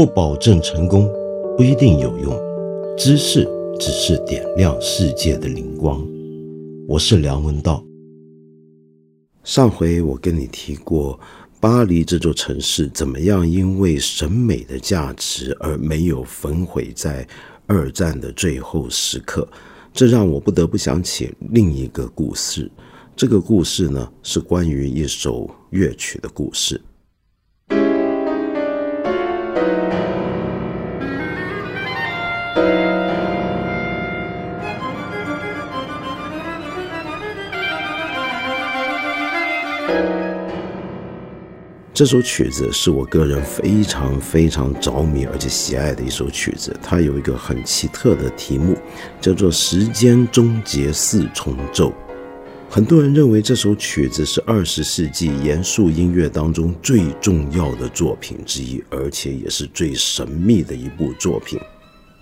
不保证成功，不一定有用。知识只是点亮世界的灵光。我是梁文道。上回我跟你提过，巴黎这座城市怎么样因为审美的价值而没有焚毁在二战的最后时刻，这让我不得不想起另一个故事。这个故事呢，是关于一首乐曲的故事。这首曲子是我个人非常非常着迷而且喜爱的一首曲子，它有一个很奇特的题目，叫做《时间终结四重奏》。很多人认为这首曲子是二十世纪严肃音乐当中最重要的作品之一，而且也是最神秘的一部作品。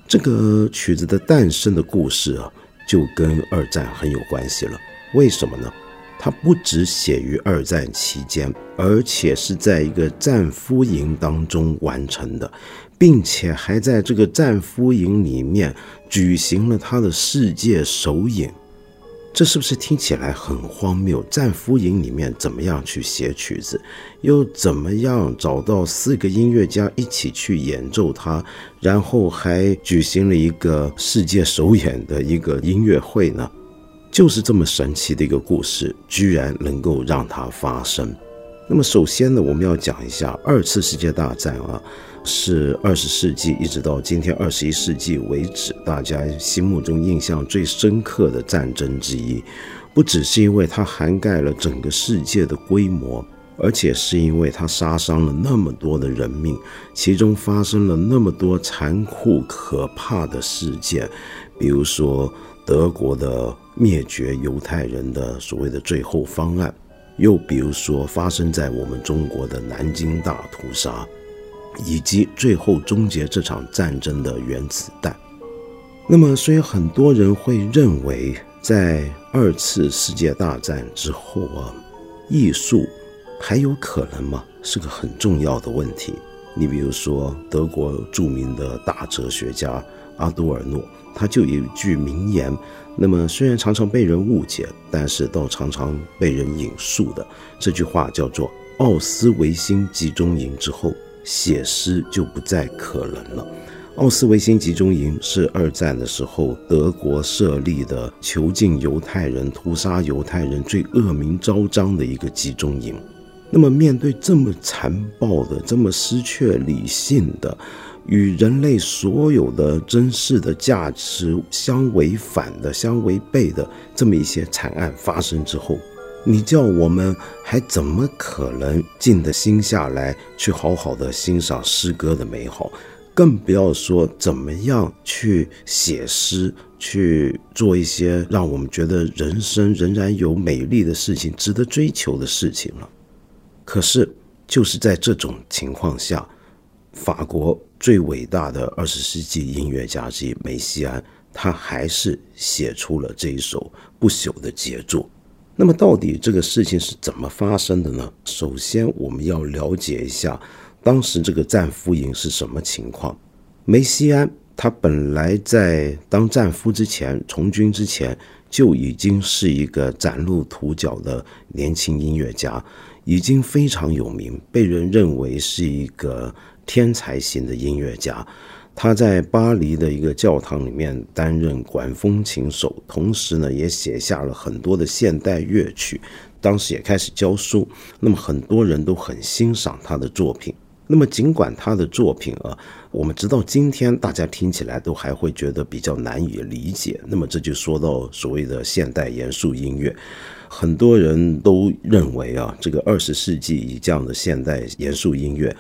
这个曲子的诞生的故事啊，就跟二战很有关系了。为什么呢？它不只写于二战期间，而且是在一个战俘营当中完成的，并且还在这个战俘营里面举行了他的世界首演。这是不是听起来很荒谬？战俘营里面怎么样去写曲子，又怎么样找到四个音乐家一起去演奏它，然后还举行了一个世界首演的一个音乐会呢？就是这么神奇的一个故事，居然能够让它发生。那么，首先呢，我们要讲一下二次世界大战啊。是二十世纪一直到今天二十一世纪为止，大家心目中印象最深刻的战争之一，不只是因为它涵盖了整个世界的规模，而且是因为它杀伤了那么多的人命，其中发生了那么多残酷可怕的事件，比如说德国的灭绝犹太人的所谓的最后方案，又比如说发生在我们中国的南京大屠杀。以及最后终结这场战争的原子弹。那么，所以很多人会认为，在二次世界大战之后啊，艺术还有可能吗？是个很重要的问题。你比如说，德国著名的大哲学家阿多尔诺，他就有一句名言。那么，虽然常常被人误解，但是倒常常被人引述的这句话叫做“奥斯维辛集中营之后”。写诗就不再可能了。奥斯维辛集中营是二战的时候德国设立的囚禁犹太人、屠杀犹太人最恶名昭彰的一个集中营。那么，面对这么残暴的、这么失去理性的、与人类所有的真实的价值相违反的、相违背的这么一些惨案发生之后，你叫我们还怎么可能静得心下来去好好的欣赏诗歌的美好，更不要说怎么样去写诗，去做一些让我们觉得人生仍然有美丽的事情、值得追求的事情了。可是，就是在这种情况下，法国最伟大的二十世纪音乐家之一梅西安，他还是写出了这一首不朽的杰作。那么，到底这个事情是怎么发生的呢？首先，我们要了解一下当时这个战俘营是什么情况。梅西安他本来在当战俘之前，从军之前就已经是一个崭露头角的年轻音乐家，已经非常有名，被人认为是一个天才型的音乐家。他在巴黎的一个教堂里面担任管风琴手，同时呢也写下了很多的现代乐曲。当时也开始教书，那么很多人都很欣赏他的作品。那么尽管他的作品啊，我们直到今天大家听起来都还会觉得比较难以理解。那么这就说到所谓的现代严肃音乐，很多人都认为啊，这个二十世纪以这样的现代严肃音乐。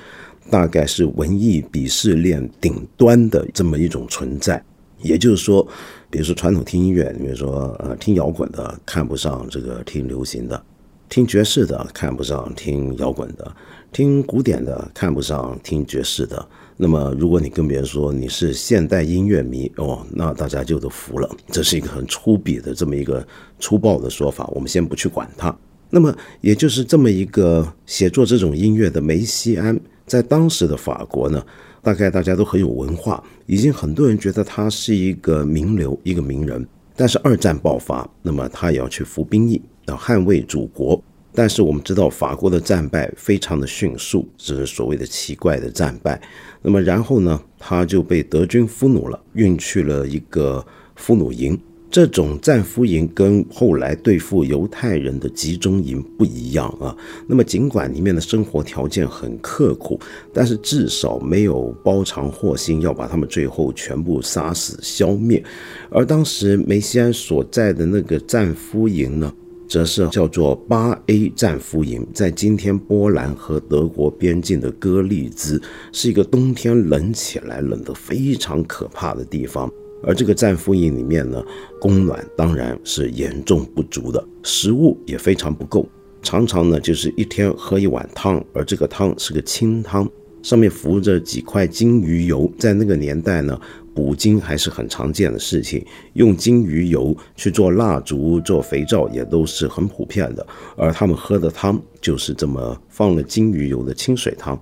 大概是文艺鄙视链顶端的这么一种存在，也就是说，比如说传统听音乐，比如说呃听摇滚的看不上这个听流行的，听爵士的看不上听摇滚的，听古典的看不上听爵士的。那么如果你跟别人说你是现代音乐迷哦，那大家就都服了。这是一个很粗鄙的这么一个粗暴的说法，我们先不去管它。那么也就是这么一个写作这种音乐的梅西安。在当时的法国呢，大概大家都很有文化，已经很多人觉得他是一个名流，一个名人。但是二战爆发，那么他也要去服兵役，要捍卫祖国。但是我们知道，法国的战败非常的迅速，这是所谓的奇怪的战败。那么然后呢，他就被德军俘虏了，运去了一个俘虏营。这种战俘营跟后来对付犹太人的集中营不一样啊。那么尽管里面的生活条件很刻苦，但是至少没有包藏祸心，要把他们最后全部杀死消灭。而当时梅西安所在的那个战俘营呢？则是叫做八 A 战俘营，在今天波兰和德国边境的戈利兹，是一个冬天冷起来冷得非常可怕的地方。而这个战俘营里面呢，供暖当然是严重不足的，食物也非常不够，常常呢就是一天喝一碗汤，而这个汤是个清汤，上面浮着几块金鱼油，在那个年代呢。补金还是很常见的事情，用金鱼油去做蜡烛、做肥皂也都是很普遍的。而他们喝的汤就是这么放了金鱼油的清水汤。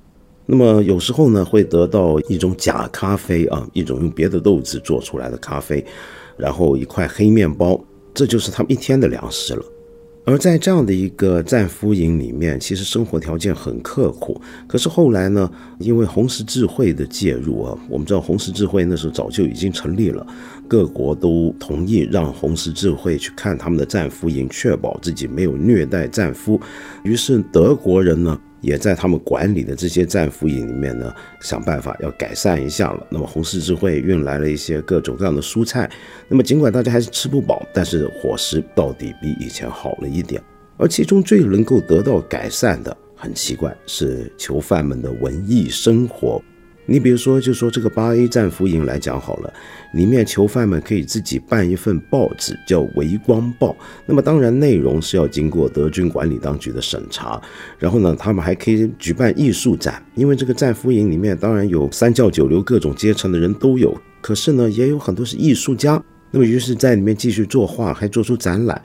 那么有时候呢，会得到一种假咖啡啊，一种用别的豆子做出来的咖啡，然后一块黑面包，这就是他们一天的粮食了。而在这样的一个战俘营里面，其实生活条件很刻苦。可是后来呢，因为红十字会的介入啊，我们知道红十字会那时候早就已经成立了，各国都同意让红十字会去看他们的战俘营，确保自己没有虐待战俘。于是德国人呢。也在他们管理的这些战俘营里面呢，想办法要改善一下了。那么红十字会运来了一些各种各样的蔬菜。那么尽管大家还是吃不饱，但是伙食到底比以前好了一点。而其中最能够得到改善的，很奇怪，是囚犯们的文艺生活。你比如说，就说这个八 A 战俘营来讲好了，里面囚犯们可以自己办一份报纸，叫《维光报》。那么当然，内容是要经过德军管理当局的审查。然后呢，他们还可以举办艺术展，因为这个战俘营里面当然有三教九流各种阶层的人都有，可是呢，也有很多是艺术家。那么于是，在里面继续作画，还做出展览。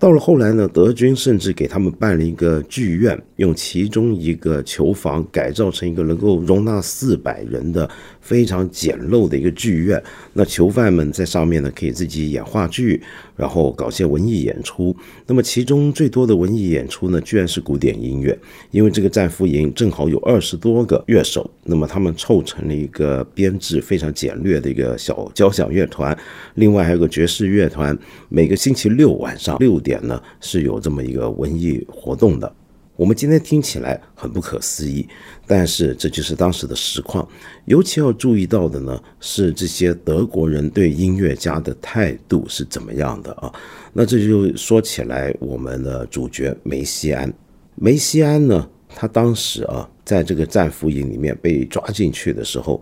到了后来呢，德军甚至给他们办了一个剧院，用其中一个囚房改造成一个能够容纳四百人的非常简陋的一个剧院。那囚犯们在上面呢，可以自己演话剧，然后搞些文艺演出。那么其中最多的文艺演出呢，居然是古典音乐，因为这个战俘营正好有二十多个乐手，那么他们凑成了一个编制非常简略的一个小交响乐团，另外还有个爵士乐团。每个星期六晚上六点。点呢是有这么一个文艺活动的，我们今天听起来很不可思议，但是这就是当时的实况。尤其要注意到的呢是这些德国人对音乐家的态度是怎么样的啊？那这就说起来，我们的主角梅西安，梅西安呢，他当时啊在这个战俘营里面被抓进去的时候。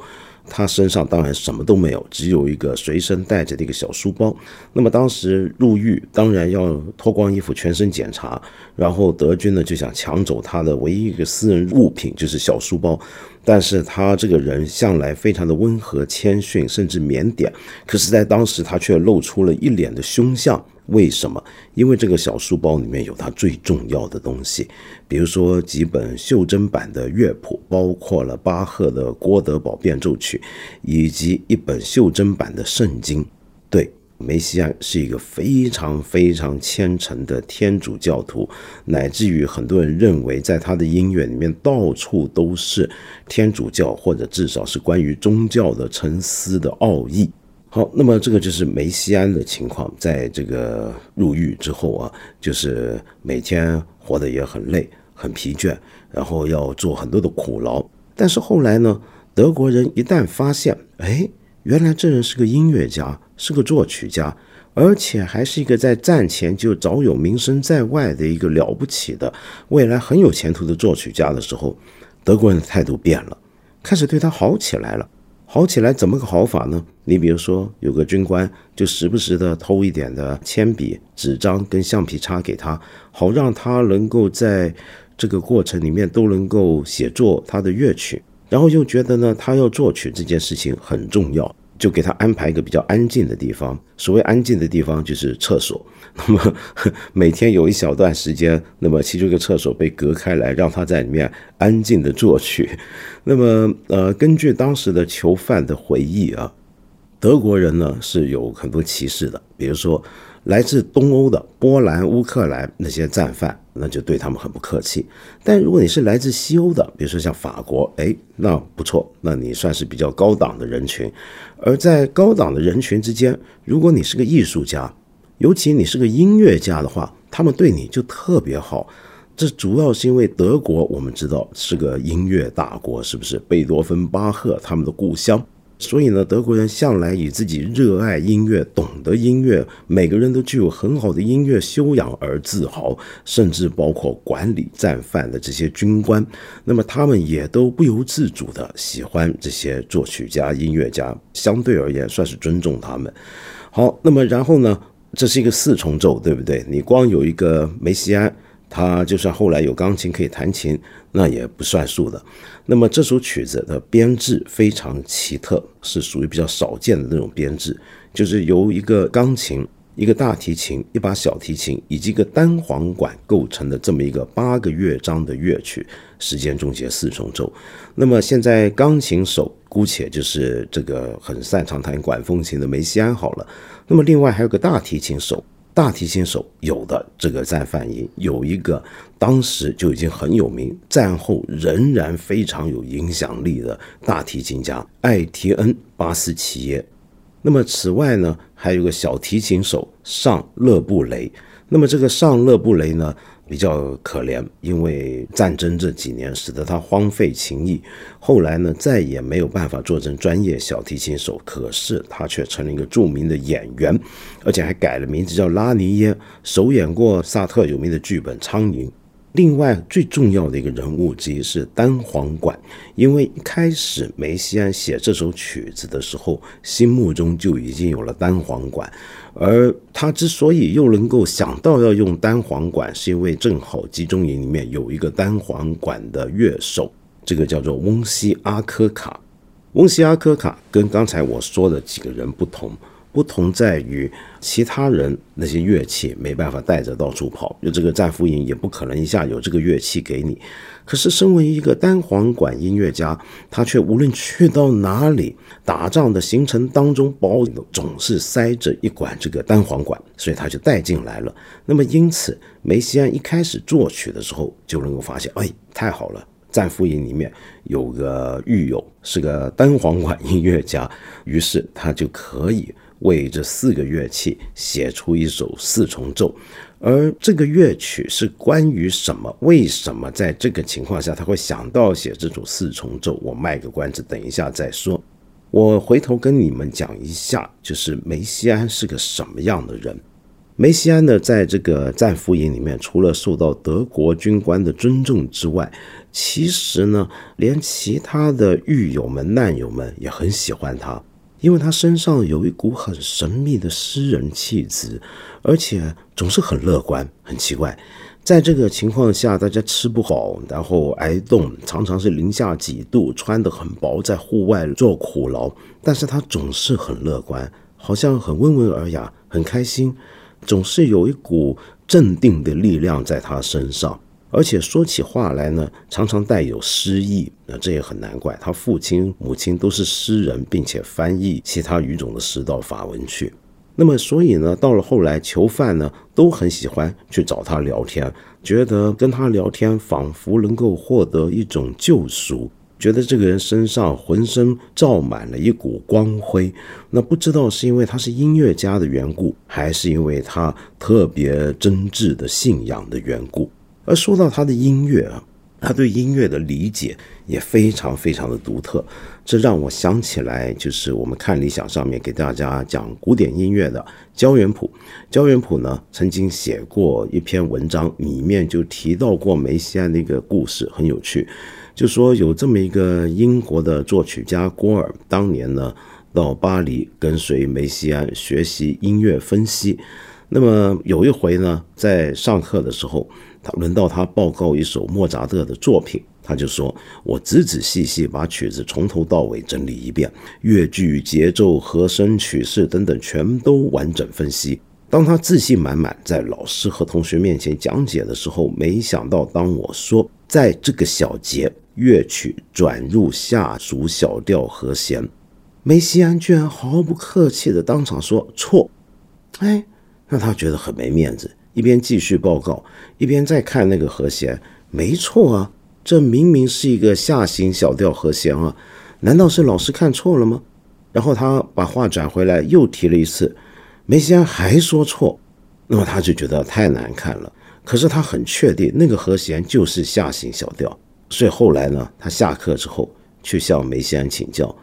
他身上当然什么都没有，只有一个随身带着的一个小书包。那么当时入狱，当然要脱光衣服，全身检查。然后德军呢就想抢走他的唯一一个私人物品，就是小书包。但是他这个人向来非常的温和谦逊，甚至腼腆。可是，在当时他却露出了一脸的凶相。为什么？因为这个小书包里面有他最重要的东西，比如说几本袖珍版的乐谱，包括了巴赫的《郭德堡变奏曲》，以及一本袖珍版的圣经。对，梅西安是一个非常非常虔诚的天主教徒，乃至于很多人认为，在他的音乐里面到处都是天主教，或者至少是关于宗教的沉思的奥义。好，那么这个就是梅西安的情况，在这个入狱之后啊，就是每天活得也很累、很疲倦，然后要做很多的苦劳。但是后来呢，德国人一旦发现，哎，原来这人是个音乐家，是个作曲家，而且还是一个在战前就早有名声在外的一个了不起的、未来很有前途的作曲家的时候，德国人的态度变了，开始对他好起来了。好起来怎么个好法呢？你比如说，有个军官就时不时的偷一点的铅笔、纸张跟橡皮擦给他，好让他能够在这个过程里面都能够写作他的乐曲。然后又觉得呢，他要作曲这件事情很重要，就给他安排一个比较安静的地方。所谓安静的地方，就是厕所。那么每天有一小段时间，那么其中一个厕所被隔开来，让他在里面安静的作曲。那么，呃，根据当时的囚犯的回忆啊，德国人呢是有很多歧视的，比如说。来自东欧的波兰、乌克兰那些战犯，那就对他们很不客气。但如果你是来自西欧的，比如说像法国，哎，那不错，那你算是比较高档的人群。而在高档的人群之间，如果你是个艺术家，尤其你是个音乐家的话，他们对你就特别好。这主要是因为德国，我们知道是个音乐大国，是不是？贝多芬、巴赫他们的故乡。所以呢，德国人向来以自己热爱音乐、懂得音乐，每个人都具有很好的音乐修养而自豪，甚至包括管理战犯的这些军官，那么他们也都不由自主的喜欢这些作曲家、音乐家，相对而言算是尊重他们。好，那么然后呢，这是一个四重奏，对不对？你光有一个梅西安。他就算后来有钢琴可以弹琴，那也不算数的。那么这首曲子的编制非常奇特，是属于比较少见的那种编制，就是由一个钢琴、一个大提琴、一把小提琴以及一个单簧管构成的这么一个八个乐章的乐曲。时间终结四重奏。那么现在钢琴手姑且就是这个很擅长弹管风琴的梅西安好了。那么另外还有个大提琴手。大提琴手有的这个战犯营有一个当时就已经很有名，战后仍然非常有影响力的大提琴家艾提恩巴斯奇耶。那么此外呢，还有个小提琴手尚勒布雷。那么这个尚勒布雷呢？比较可怜，因为战争这几年使得他荒废琴艺，后来呢再也没有办法做成专业小提琴手。可是他却成了一个著名的演员，而且还改了名字叫拉尼耶，首演过萨特有名的剧本《苍蝇》。另外最重要的一个人物之一是单簧管，因为一开始梅西安写这首曲子的时候，心目中就已经有了单簧管，而他之所以又能够想到要用单簧管，是因为正好集中营里面有一个单簧管的乐手，这个叫做翁西阿科卡。翁西阿科卡跟刚才我说的几个人不同。不同在于，其他人那些乐器没办法带着到处跑，就这个战俘营也不可能一下有这个乐器给你。可是，身为一个单簧管音乐家，他却无论去到哪里，打仗的行程当中，包总是塞着一管这个单簧管，所以他就带进来了。那么，因此梅西安一开始作曲的时候，就能够发现，哎，太好了，战俘营里面有个狱友是个单簧管音乐家，于是他就可以。为这四个乐器写出一首四重奏，而这个乐曲是关于什么？为什么在这个情况下他会想到写这种四重奏？我卖个关子，等一下再说。我回头跟你们讲一下，就是梅西安是个什么样的人。梅西安呢，在这个战俘营里面，除了受到德国军官的尊重之外，其实呢，连其他的狱友们、难友们也很喜欢他。因为他身上有一股很神秘的诗人气质，而且总是很乐观，很奇怪。在这个情况下，大家吃不好，然后挨冻，常常是零下几度，穿得很薄，在户外做苦劳，但是他总是很乐观，好像很温文尔雅，很开心，总是有一股镇定的力量在他身上。而且说起话来呢，常常带有诗意，那这也很难怪。他父亲、母亲都是诗人，并且翻译其他语种的诗到法文去。那么，所以呢，到了后来，囚犯呢都很喜欢去找他聊天，觉得跟他聊天仿佛能够获得一种救赎，觉得这个人身上浑身罩满了一股光辉。那不知道是因为他是音乐家的缘故，还是因为他特别真挚的信仰的缘故。而说到他的音乐啊，他对音乐的理解也非常非常的独特，这让我想起来，就是我们看理想上面给大家讲古典音乐的焦元溥。焦元溥呢曾经写过一篇文章，里面就提到过梅西安的一个故事，很有趣。就说有这么一个英国的作曲家郭尔，当年呢到巴黎跟随梅西安学习音乐分析。那么有一回呢，在上课的时候。轮到他报告一首莫扎特的作品，他就说：“我仔仔细细把曲子从头到尾整理一遍，乐句、节奏、和声、曲式等等，全都完整分析。当他自信满满在老师和同学面前讲解的时候，没想到当我说在这个小节乐曲转入下属小调和弦，梅西安居然毫不客气的当场说错，哎，让他觉得很没面子，一边继续报告，一边在看那个和弦，没错啊。”这明明是一个下行小调和弦啊，难道是老师看错了吗？然后他把话转回来，又提了一次，梅西安还说错，那么他就觉得太难看了。可是他很确定那个和弦就是下行小调，所以后来呢，他下课之后去向梅西安请教，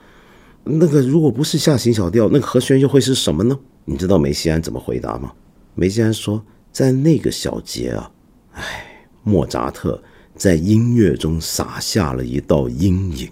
那个如果不是下行小调，那个和弦又会是什么呢？你知道梅西安怎么回答吗？梅西安说，在那个小节啊，哎，莫扎特。在音乐中洒下了一道阴影。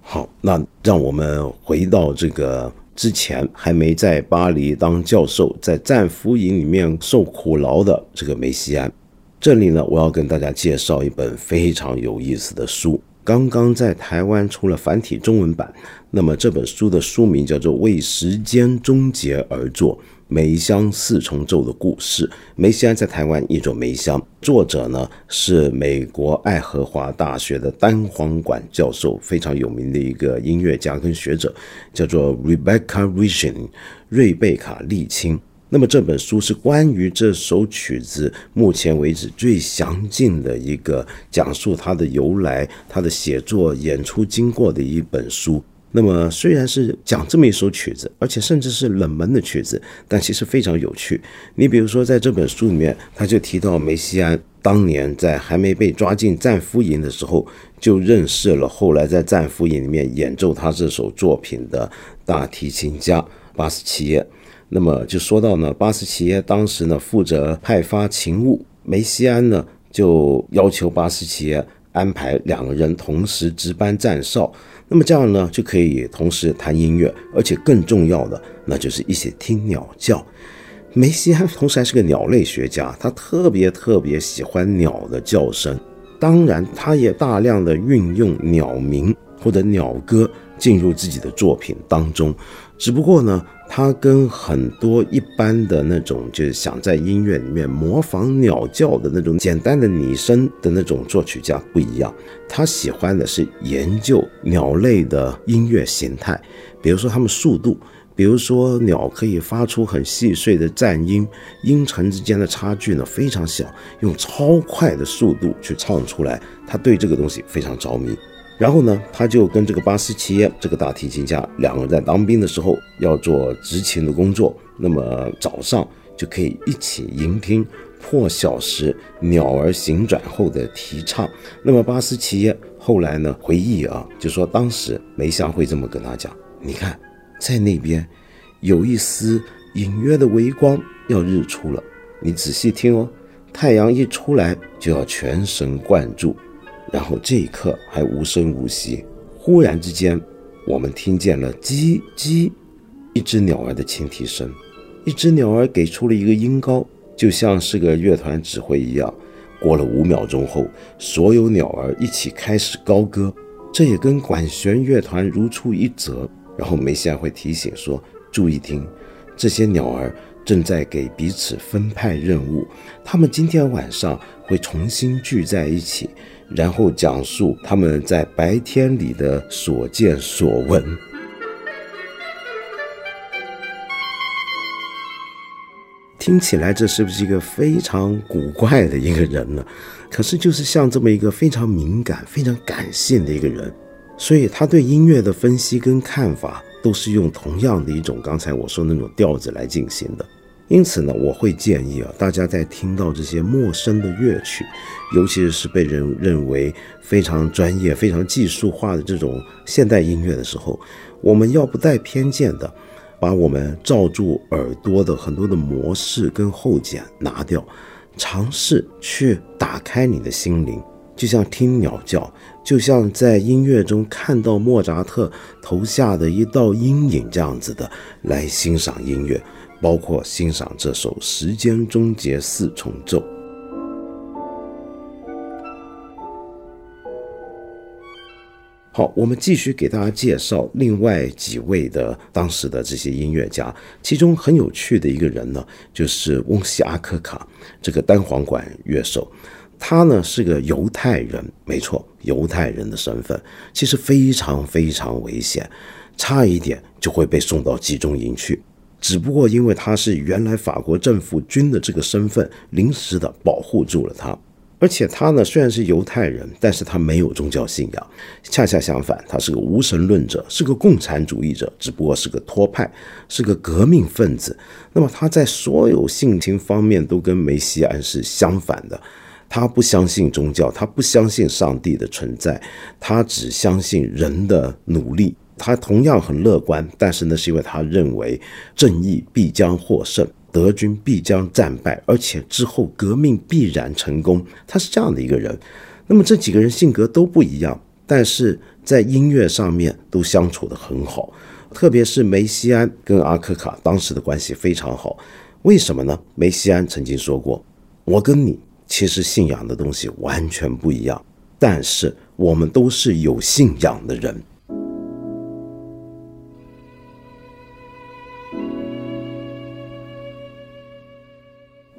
好，那让我们回到这个之前还没在巴黎当教授，在战俘营里面受苦劳的这个梅西安。这里呢，我要跟大家介绍一本非常有意思的书，刚刚在台湾出了繁体中文版。那么这本书的书名叫做《为时间终结而作》。梅香四重奏的故事，梅西安在台湾译作梅香，作者呢是美国爱荷华大学的单簧管教授，非常有名的一个音乐家跟学者，叫做 Rebecca Rishin，瑞贝卡·利青。那么这本书是关于这首曲子目前为止最详尽的一个讲述它的由来、它的写作、演出经过的一本书。那么虽然是讲这么一首曲子，而且甚至是冷门的曲子，但其实非常有趣。你比如说，在这本书里面，他就提到梅西安当年在还没被抓进战俘营的时候，就认识了后来在战俘营里面演奏他这首作品的大提琴家巴斯奇耶。那么就说到呢，巴斯奇耶当时呢负责派发勤务，梅西安呢就要求巴斯奇耶安排两个人同时值班站哨。那么这样呢，就可以同时弹音乐，而且更重要的，那就是一起听鸟叫。梅西安同时还是个鸟类学家，他特别特别喜欢鸟的叫声，当然，他也大量的运用鸟鸣或者鸟歌进入自己的作品当中。只不过呢。他跟很多一般的那种，就是想在音乐里面模仿鸟叫的那种简单的拟声的那种作曲家不一样。他喜欢的是研究鸟类的音乐形态，比如说它们速度，比如说鸟可以发出很细碎的颤音，音程之间的差距呢非常小，用超快的速度去唱出来。他对这个东西非常着迷。然后呢，他就跟这个巴斯奇耶这个大提琴家两个人在当兵的时候要做执勤的工作，那么早上就可以一起聆听破晓时鸟儿行转后的啼唱。那么巴斯奇耶后来呢回忆啊，就说当时梅香会这么跟他讲：“你看，在那边有一丝隐约的微光要日出了，你仔细听哦，太阳一出来就要全神贯注。”然后这一刻还无声无息，忽然之间，我们听见了叽叽，一只鸟儿的轻啼声，一只鸟儿给出了一个音高，就像是个乐团指挥一样。过了五秒钟后，所有鸟儿一起开始高歌，这也跟管弦乐团如出一辙。然后梅西安会提醒说：“注意听，这些鸟儿正在给彼此分派任务，他们今天晚上会重新聚在一起。”然后讲述他们在白天里的所见所闻。听起来这是不是一个非常古怪的一个人呢？可是就是像这么一个非常敏感、非常感性的一个人，所以他对音乐的分析跟看法都是用同样的一种刚才我说那种调子来进行的。因此呢，我会建议啊，大家在听到这些陌生的乐曲，尤其是被人认为非常专业、非常技术化的这种现代音乐的时候，我们要不带偏见的，把我们罩住耳朵的很多的模式跟后剪拿掉，尝试去打开你的心灵，就像听鸟叫，就像在音乐中看到莫扎特头下的一道阴影这样子的来欣赏音乐。包括欣赏这首《时间终结四重奏》。好，我们继续给大家介绍另外几位的当时的这些音乐家，其中很有趣的一个人呢，就是翁西阿科卡这个单簧管乐手，他呢是个犹太人，没错，犹太人的身份其实非常非常危险，差一点就会被送到集中营去，只不过因为他是原来法国政府军的这个身份，临时的保护住了他。而且他呢，虽然是犹太人，但是他没有宗教信仰，恰恰相反，他是个无神论者，是个共产主义者，只不过是个托派，是个革命分子。那么他在所有性情方面都跟梅西安是相反的，他不相信宗教，他不相信上帝的存在，他只相信人的努力。他同样很乐观，但是呢，是因为他认为正义必将获胜。德军必将战败，而且之后革命必然成功。他是这样的一个人。那么这几个人性格都不一样，但是在音乐上面都相处的很好。特别是梅西安跟阿科卡当时的关系非常好。为什么呢？梅西安曾经说过：“我跟你其实信仰的东西完全不一样，但是我们都是有信仰的人。”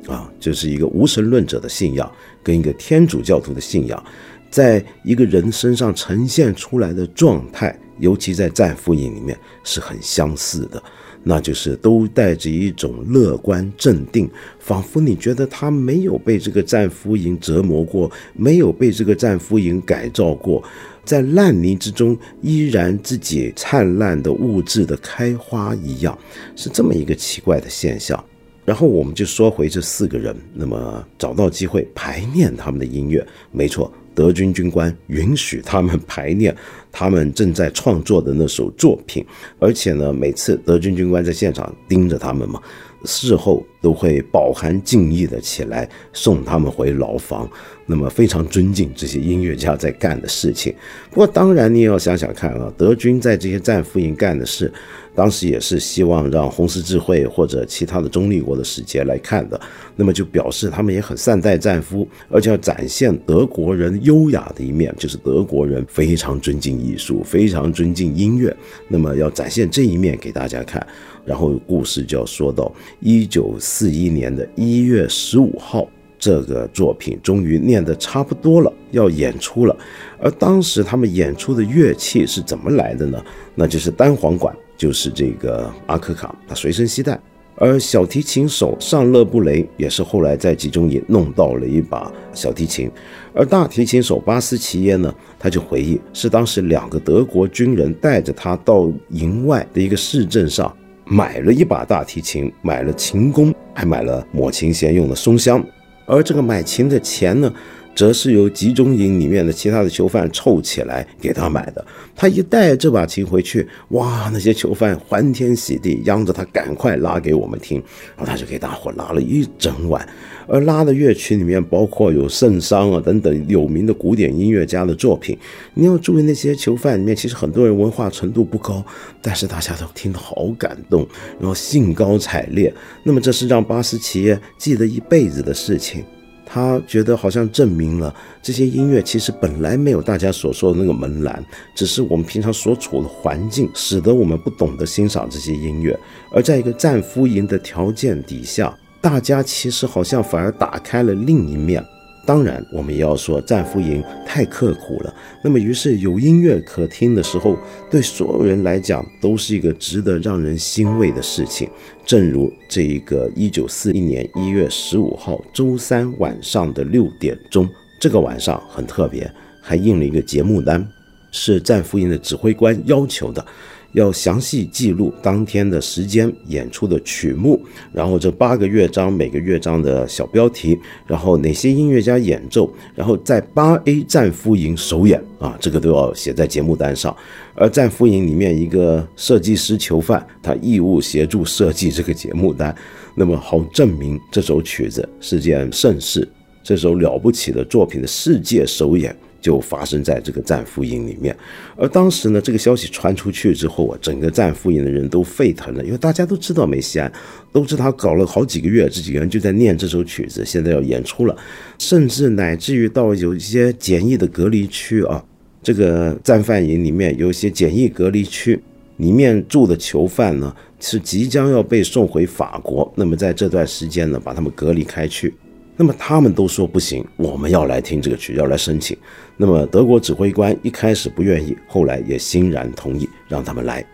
啊就是一个无神论者的信仰，跟一个天主教徒的信仰，在一个人身上呈现出来的状态，尤其在战俘营里面是很相似的。那就是都带着一种乐观镇定，仿佛你觉得他没有被这个战俘营折磨过，没有被这个战俘营改造过，在烂泥之中依然自己灿烂的物质的开花一样，是这么一个奇怪的现象。然后我们就说回这四个人，那么找到机会排练他们的音乐，没错，德军军官允许他们排练他们正在创作的那首作品，而且呢，每次德军军官在现场盯着他们嘛。事后都会饱含敬意的起来送他们回牢房，那么非常尊敬这些音乐家在干的事情。不过当然你也要想想看啊，德军在这些战俘营干的事，当时也是希望让红十字会或者其他的中立国的使节来看的，那么就表示他们也很善待战俘，而且要展现德国人优雅的一面，就是德国人非常尊敬艺术，非常尊敬音乐，那么要展现这一面给大家看。然后故事就要说到一九四一年的一月十五号，这个作品终于念得差不多了，要演出了。而当时他们演出的乐器是怎么来的呢？那就是单簧管，就是这个阿克卡，他随身携带。而小提琴手尚勒布雷也是后来在集中营弄到了一把小提琴。而大提琴手巴斯奇耶呢，他就回忆是当时两个德国军人带着他到营外的一个市镇上。买了一把大提琴，买了琴弓，还买了抹琴弦用的松香。而这个买琴的钱呢，则是由集中营里面的其他的囚犯凑起来给他买的。他一带这把琴回去，哇，那些囚犯欢天喜地，央着他赶快拉给我们听。然后他就给大伙拉了一整晚。而拉的乐曲里面包括有圣桑啊等等有名的古典音乐家的作品。你要注意，那些囚犯里面其实很多人文化程度不高，但是大家都听得好感动，然后兴高采烈。那么这是让巴斯奇耶记得一辈子的事情。他觉得好像证明了这些音乐其实本来没有大家所说的那个门栏，只是我们平常所处的环境使得我们不懂得欣赏这些音乐，而在一个战俘营的条件底下。大家其实好像反而打开了另一面。当然，我们也要说战俘营太刻苦了。那么，于是有音乐可听的时候，对所有人来讲都是一个值得让人欣慰的事情。正如这一个一九四一年一月十五号周三晚上的六点钟，这个晚上很特别，还印了一个节目单，是战俘营的指挥官要求的。要详细记录当天的时间、演出的曲目，然后这八个乐章每个乐章的小标题，然后哪些音乐家演奏，然后在八 A 战俘营首演啊，这个都要写在节目单上。而战俘营里面一个设计师囚犯，他义务协助设计这个节目单，那么好证明这首曲子是件盛事，这首了不起的作品的世界首演。就发生在这个战俘营里面，而当时呢，这个消息传出去之后啊，整个战俘营的人都沸腾了，因为大家都知道梅西安，都知道他搞了好几个月，这几个人就在念这首曲子，现在要演出了，甚至乃至于到有一些简易的隔离区啊，这个战犯营里面有一些简易隔离区，里面住的囚犯呢是即将要被送回法国。那么在这段时间呢，把他们隔离开去。那么他们都说不行，我们要来听这个曲，要来申请。那么德国指挥官一开始不愿意，后来也欣然同意，让他们来。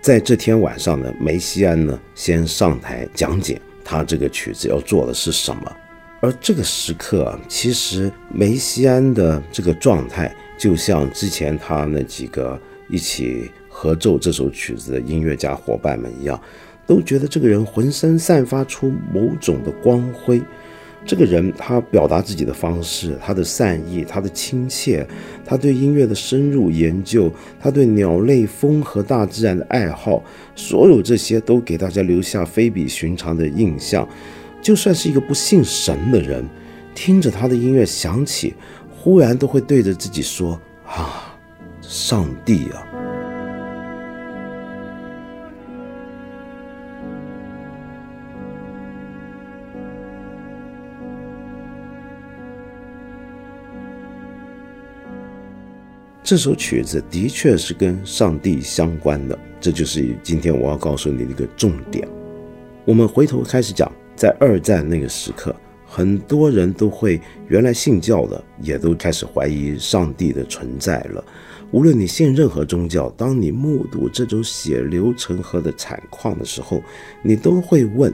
在这天晚上呢，梅西安呢先上台讲解他这个曲子要做的是什么。而这个时刻啊，其实梅西安的这个状态。就像之前他那几个一起合奏这首曲子的音乐家伙伴们一样，都觉得这个人浑身散发出某种的光辉。这个人他表达自己的方式，他的善意，他的亲切，他对音乐的深入研究，他对鸟类、风和大自然的爱好，所有这些都给大家留下非比寻常的印象。就算是一个不信神的人，听着他的音乐响起。忽然都会对着自己说：“啊，上帝啊！”这首曲子的确是跟上帝相关的，这就是今天我要告诉你的一个重点。我们回头开始讲，在二战那个时刻。很多人都会原来信教的，也都开始怀疑上帝的存在了。无论你信任何宗教，当你目睹这种血流成河的惨况的时候，你都会问：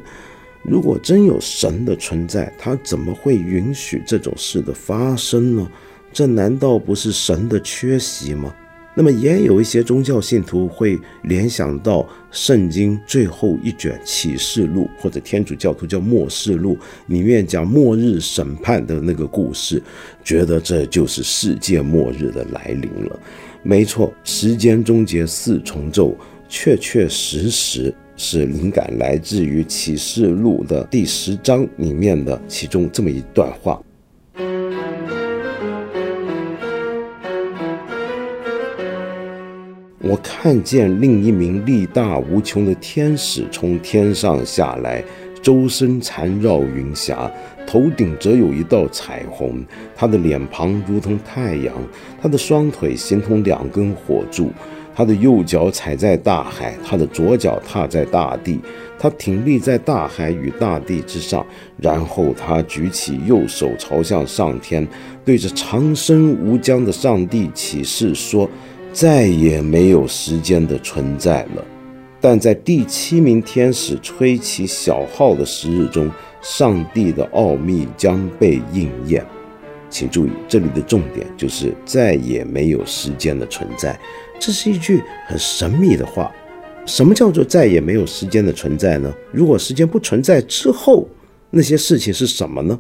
如果真有神的存在，他怎么会允许这种事的发生呢？这难道不是神的缺席吗？那么也有一些宗教信徒会联想到圣经最后一卷启示录，或者天主教徒叫末世录里面讲末日审判的那个故事，觉得这就是世界末日的来临了。没错，时间终结四重奏确确实实是灵感来自于启示录的第十章里面的其中这么一段话。我看见另一名力大无穷的天使从天上下来，周身缠绕云霞，头顶则有一道彩虹。他的脸庞如同太阳，他的双腿形同两根火柱。他的右脚踩在大海，他的左脚踏在大地。他挺立在大海与大地之上，然后他举起右手朝向上天，对着长生无疆的上帝起誓说。再也没有时间的存在了，但在第七名天使吹起小号的时日中，上帝的奥秘将被应验。请注意，这里的重点就是再也没有时间的存在。这是一句很神秘的话。什么叫做再也没有时间的存在呢？如果时间不存在之后，那些事情是什么呢？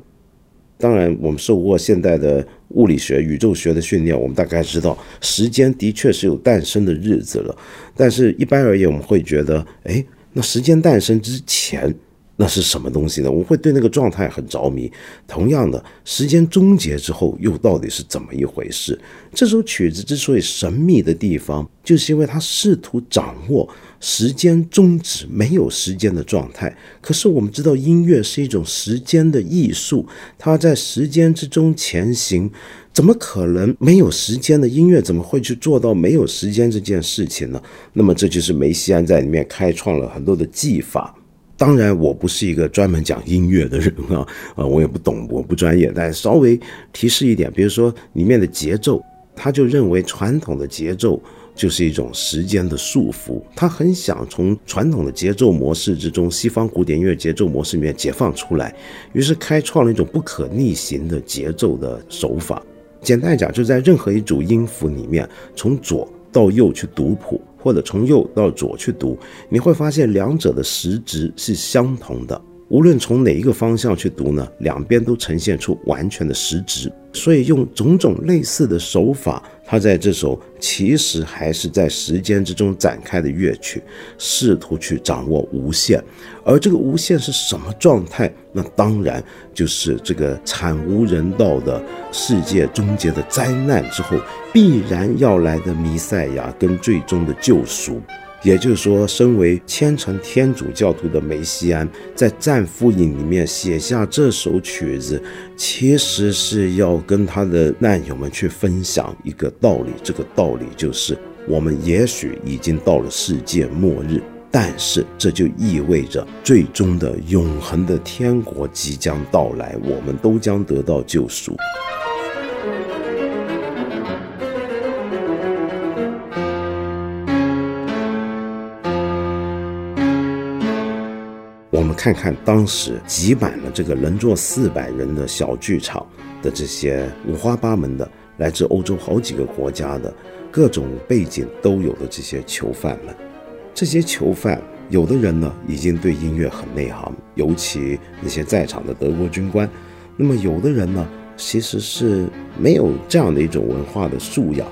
当然，我们受过现代的物理学、宇宙学的训练，我们大概知道时间的确是有诞生的日子了。但是，一般而言，我们会觉得，哎，那时间诞生之前。那是什么东西呢？我会对那个状态很着迷。同样的，时间终结之后又到底是怎么一回事？这首曲子之所以神秘的地方，就是因为它试图掌握时间终止、没有时间的状态。可是我们知道，音乐是一种时间的艺术，它在时间之中前行，怎么可能没有时间的音乐？怎么会去做到没有时间这件事情呢？那么，这就是梅西安在里面开创了很多的技法。当然，我不是一个专门讲音乐的人啊，啊，我也不懂，我不专业。但稍微提示一点，比如说里面的节奏，他就认为传统的节奏就是一种时间的束缚，他很想从传统的节奏模式之中，西方古典音乐节奏模式里面解放出来，于是开创了一种不可逆行的节奏的手法。简单讲，就在任何一组音符里面，从左到右去读谱。或者从右到左去读，你会发现两者的时值是相同的。无论从哪一个方向去读呢，两边都呈现出完全的时值。所以用种种类似的手法，他在这首其实还是在时间之中展开的乐曲，试图去掌握无限。而这个无限是什么状态？那当然就是这个惨无人道的世界终结的灾难之后，必然要来的弥赛亚跟最终的救赎。也就是说，身为虔诚天主教徒的梅西安，在《战俘营》里面写下这首曲子，其实是要跟他的难友们去分享一个道理。这个道理就是，我们也许已经到了世界末日，但是这就意味着最终的永恒的天国即将到来，我们都将得到救赎。看看当时挤满了这个能坐四百人的小剧场的这些五花八门的来自欧洲好几个国家的各种背景都有的这些囚犯们，这些囚犯有的人呢已经对音乐很内行，尤其那些在场的德国军官，那么有的人呢其实是没有这样的一种文化的素养，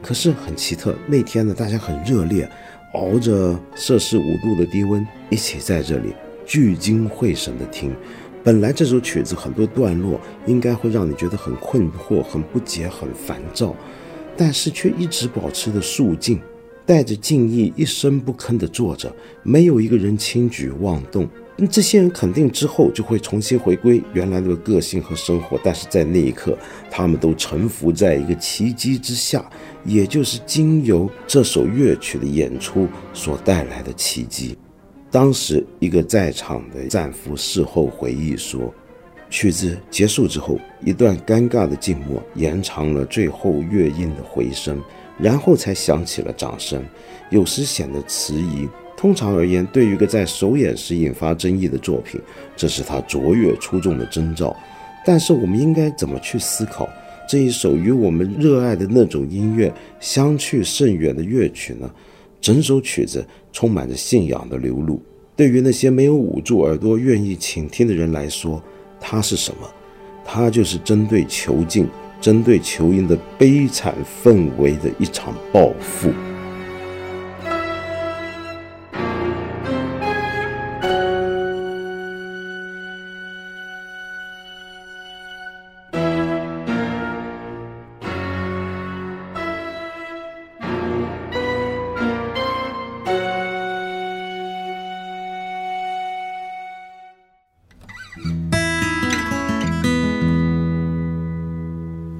可是很奇特，那天呢大家很热烈，熬着摄氏五度的低温，一起在这里。聚精会神地听，本来这首曲子很多段落应该会让你觉得很困惑、很不解、很烦躁，但是却一直保持着肃静，带着敬意，一声不吭地坐着，没有一个人轻举妄动。这些人肯定之后就会重新回归原来的个性和生活，但是在那一刻，他们都臣服在一个奇迹之下，也就是经由这首乐曲的演出所带来的奇迹。当时，一个在场的战俘事后回忆说：“曲子结束之后，一段尴尬的静默延长了最后乐音的回声，然后才响起了掌声。有时显得迟疑。通常而言，对于一个在首演时引发争议的作品，这是他卓越出众的征兆。但是，我们应该怎么去思考这一首与我们热爱的那种音乐相去甚远的乐曲呢？”整首曲子充满着信仰的流露，对于那些没有捂住耳朵、愿意倾听的人来说，它是什么？它就是针对囚禁、针对囚营的悲惨氛围的一场报复。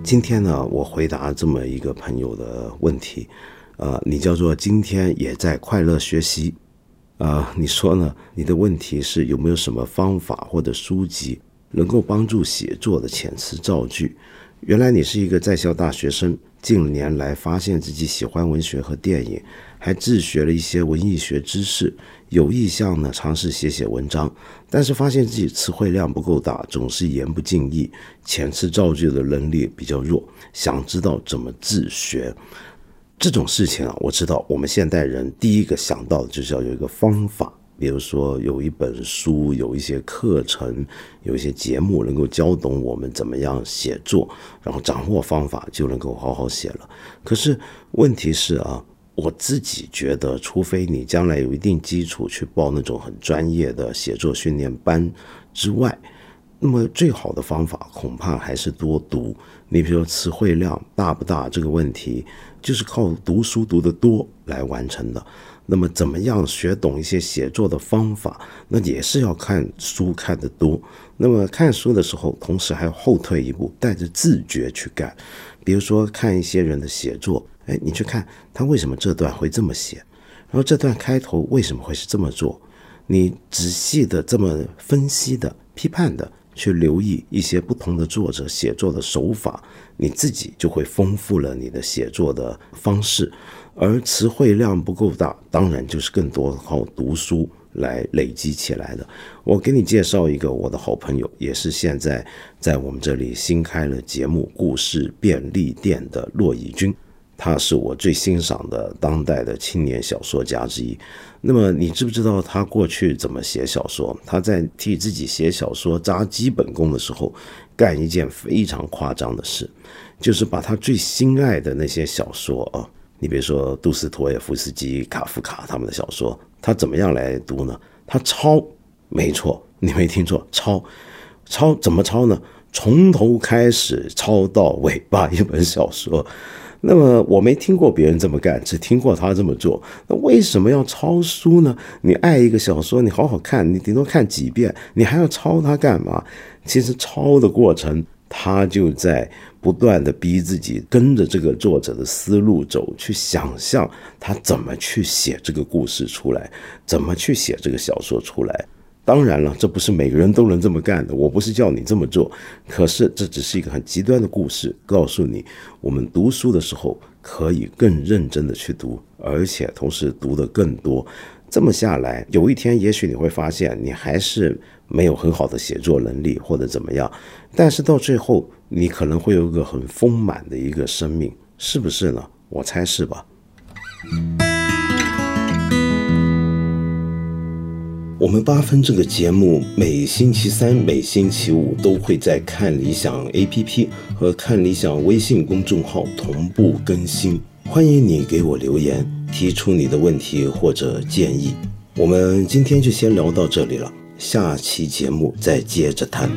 今天呢，我回答这么一个朋友的问题，呃，你叫做今天也在快乐学习，啊，你说呢？你的问题是有没有什么方法或者书籍能够帮助写作的遣词造句？原来你是一个在校大学生，近年来发现自己喜欢文学和电影。还自学了一些文艺学知识，有意向呢尝试写写文章，但是发现自己词汇量不够大，总是言不尽意，遣词造句的能力比较弱，想知道怎么自学。这种事情啊，我知道我们现代人第一个想到的就是要有一个方法，比如说有一本书，有一些课程，有一些节目能够教懂我们怎么样写作，然后掌握方法就能够好好写了。可是问题是啊。我自己觉得，除非你将来有一定基础去报那种很专业的写作训练班之外，那么最好的方法恐怕还是多读。你比如说词汇量大不大这个问题，就是靠读书读得多来完成的。那么怎么样学懂一些写作的方法，那也是要看书看得多。那么看书的时候，同时还要后退一步，带着自觉去干。比如说看一些人的写作。哎，你去看他为什么这段会这么写，然后这段开头为什么会是这么做？你仔细的这么分析的、批判的去留意一些不同的作者写作的手法，你自己就会丰富了你的写作的方式。而词汇量不够大，当然就是更多靠读书来累积起来的。我给你介绍一个我的好朋友，也是现在在我们这里新开了节目《故事便利店》的骆以军。他是我最欣赏的当代的青年小说家之一。那么，你知不知道他过去怎么写小说？他在替自己写小说扎基本功的时候，干一件非常夸张的事，就是把他最心爱的那些小说啊，你比如说杜斯妥也夫斯基、卡夫卡他们的小说，他怎么样来读呢？他抄，没错，你没听错，抄，抄怎么抄呢？从头开始抄到尾巴，一本小说。那么我没听过别人这么干，只听过他这么做。那为什么要抄书呢？你爱一个小说，你好好看，你顶多看几遍，你还要抄它干嘛？其实抄的过程，他就在不断的逼自己跟着这个作者的思路走，去想象他怎么去写这个故事出来，怎么去写这个小说出来。当然了，这不是每个人都能这么干的。我不是叫你这么做，可是这只是一个很极端的故事，告诉你我们读书的时候可以更认真的去读，而且同时读的更多。这么下来，有一天也许你会发现，你还是没有很好的写作能力或者怎么样，但是到最后，你可能会有一个很丰满的一个生命，是不是呢？我猜是吧。我们八分这个节目每星期三、每星期五都会在看理想 APP 和看理想微信公众号同步更新，欢迎你给我留言，提出你的问题或者建议。我们今天就先聊到这里了，下期节目再接着谈。